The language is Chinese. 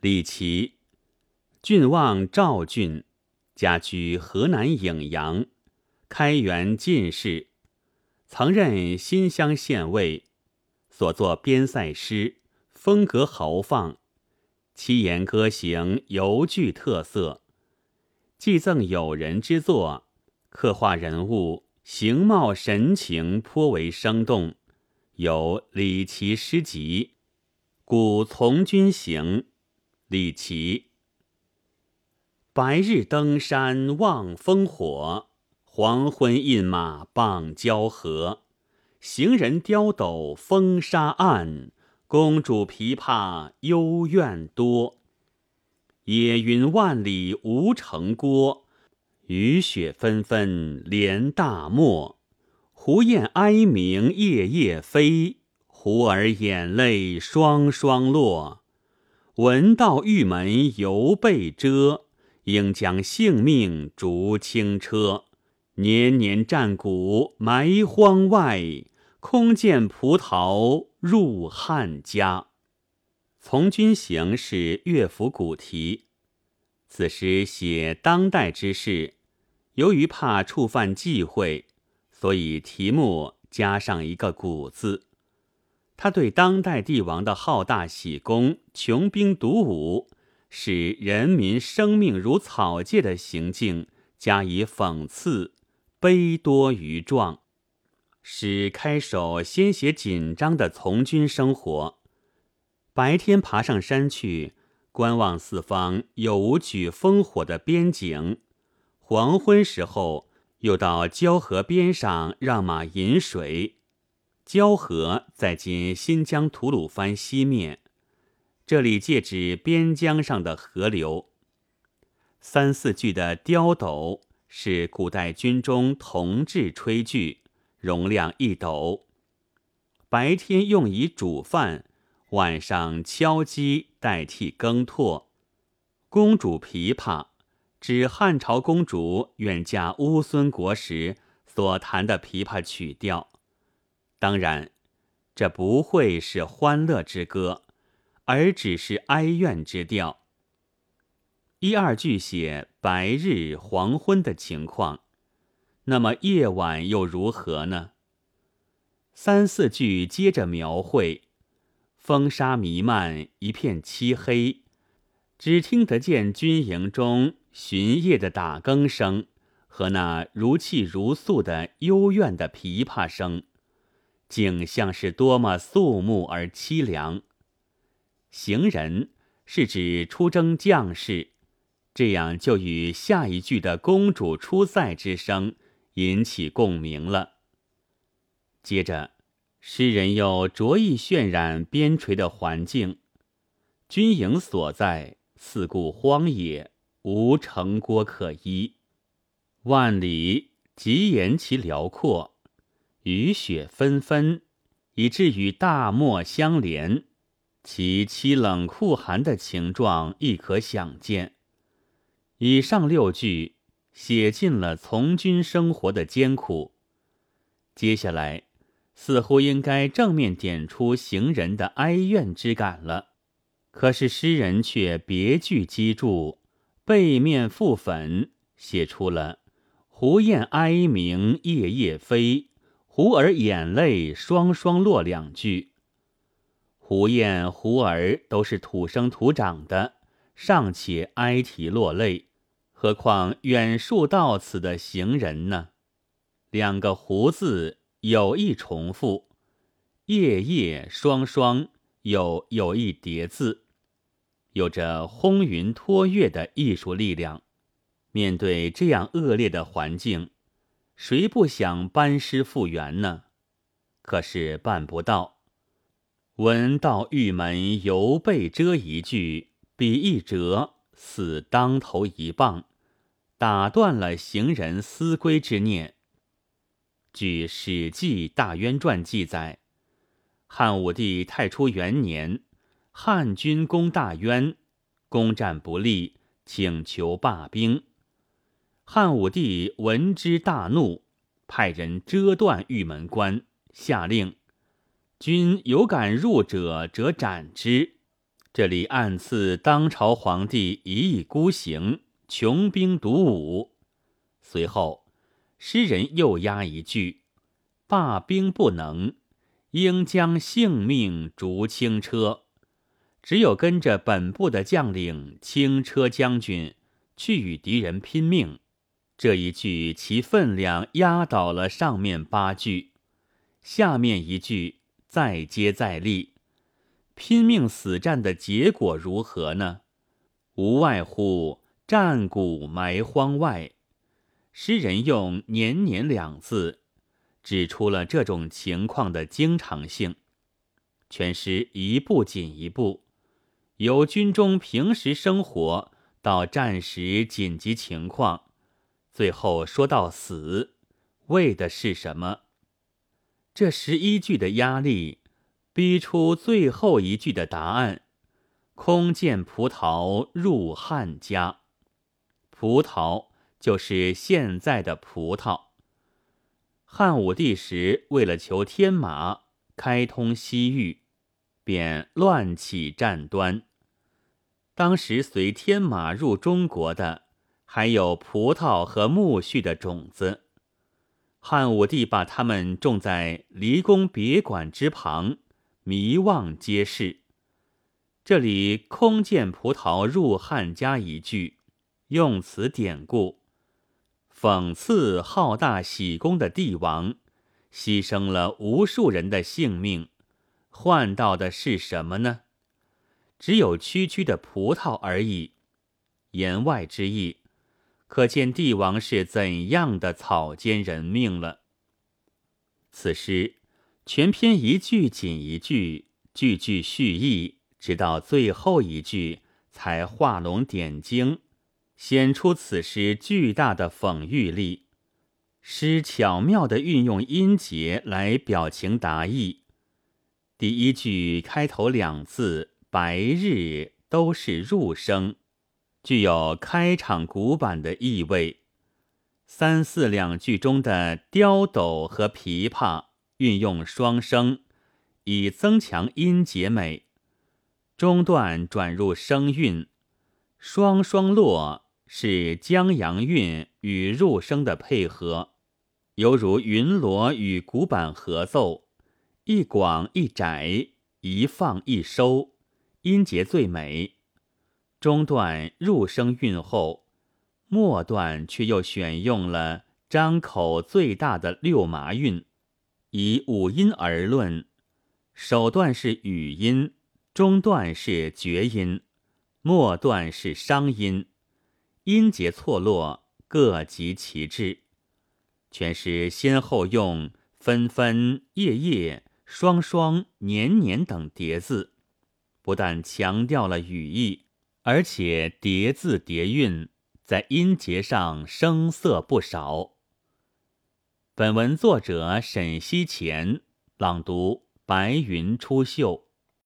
李琦，郡望赵郡，家居河南颍阳，开元进士，曾任新乡县尉，所作边塞诗，风格豪放，七言歌行尤具特色。寄赠友人之作，刻画人物形貌神情颇为生动，有《李琦诗集》，古从军行。李琦，白日登山望烽火，黄昏饮马傍交河。行人刁斗风沙暗，公主琵琶幽怨多。野云万里无城郭，雨雪纷纷连大漠。胡雁哀鸣夜夜飞，胡儿眼泪双双落。闻道玉门犹被遮，应将性命逐轻车。年年战鼓埋荒外，空见葡萄入汉家。《从军行》是乐府古题，此诗写当代之事，由于怕触犯忌讳，所以题目加上一个“古”字。他对当代帝王的好大喜功、穷兵黩武，使人民生命如草芥的行径加以讽刺，悲多于壮，使开首先写紧张的从军生活。白天爬上山去观望四方有无举烽火的边景，黄昏时候又到交河边上让马饮水。交河在今新疆吐鲁番西面，这里借指边疆上的河流。三四句的刁斗是古代军中铜制炊具，容量一斗，白天用以煮饭，晚上敲击代替羹唾。公主琵琶指汉朝公主远嫁乌孙国时所弹的琵琶曲调。当然，这不会是欢乐之歌，而只是哀怨之调。一二句写白日黄昏的情况，那么夜晚又如何呢？三四句接着描绘，风沙弥漫，一片漆黑，只听得见军营中巡夜的打更声和那如泣如诉的幽怨的琵琶声。景象是多么肃穆而凄凉。行人是指出征将士，这样就与下一句的公主出塞之声引起共鸣了。接着，诗人又着意渲染边陲的环境，军营所在四顾荒野，无城郭可依，万里极言其辽阔。雨雪纷纷，以至与大漠相连，其凄冷酷寒的情状亦可想见。以上六句写尽了从军生活的艰苦。接下来，似乎应该正面点出行人的哀怨之感了。可是诗人却别具机杼，背面覆粉，写出了“胡雁哀鸣夜夜飞”。胡儿眼泪双双落两句，胡燕、胡儿都是土生土长的，尚且哀啼落泪，何况远戍到此的行人呢？两个“胡”字有意重复，夜夜双双又有意叠字，有着轰云托月的艺术力量。面对这样恶劣的环境。谁不想班师复原呢？可是办不到。闻道玉门犹被遮一句，比一折似当头一棒，打断了行人思归之念。据《史记·大渊传》记载，汉武帝太初元年，汉军攻大渊，攻战不利，请求罢兵。汉武帝闻之大怒，派人遮断玉门关，下令：君有敢入者，者斩之。这里暗刺当朝皇帝一意孤行，穷兵黩武。随后，诗人又押一句：“罢兵不能，应将性命逐轻车。”只有跟着本部的将领轻车将军去与敌人拼命。这一句其分量压倒了上面八句，下面一句再接再厉。拼命死战的结果如何呢？无外乎战鼓埋荒外。诗人用“年年”两字，指出了这种情况的经常性。全诗一步紧一步，由军中平时生活到战时紧急情况。最后说到死，为的是什么？这十一句的压力，逼出最后一句的答案：空见葡萄入汉家。葡萄就是现在的葡萄。汉武帝时，为了求天马，开通西域，便乱起战端。当时随天马入中国的。还有葡萄和苜蓿的种子，汉武帝把它们种在离宫别馆之旁，迷望皆是。这里空见葡萄入汉家一句，用此典故，讽刺好大喜功的帝王牺牲了无数人的性命，换到的是什么呢？只有区区的葡萄而已。言外之意。可见帝王是怎样的草菅人命了。此诗全篇一句紧一句，句句蓄意，直到最后一句才画龙点睛，显出此诗巨大的讽喻力。诗巧妙地运用音节来表情达意。第一句开头两字“白日”都是入声。具有开场古板的意味，三四两句中的刁斗和琵琶运用双声，以增强音节美。中段转入声韵，双双落是江阳韵与入声的配合，犹如云锣与古板合奏，一广一窄，一放一收，音节最美。中段入声韵后，末段却又选用了张口最大的六麻韵。以五音而论，首段是语音，中段是绝音，末段是商音，音节错落，各极其致。全诗先后用分分、夜夜、双双、年年等叠字，不但强调了语义。而且叠字叠韵，在音节上声色不少。本文作者沈西前朗读：白云出岫。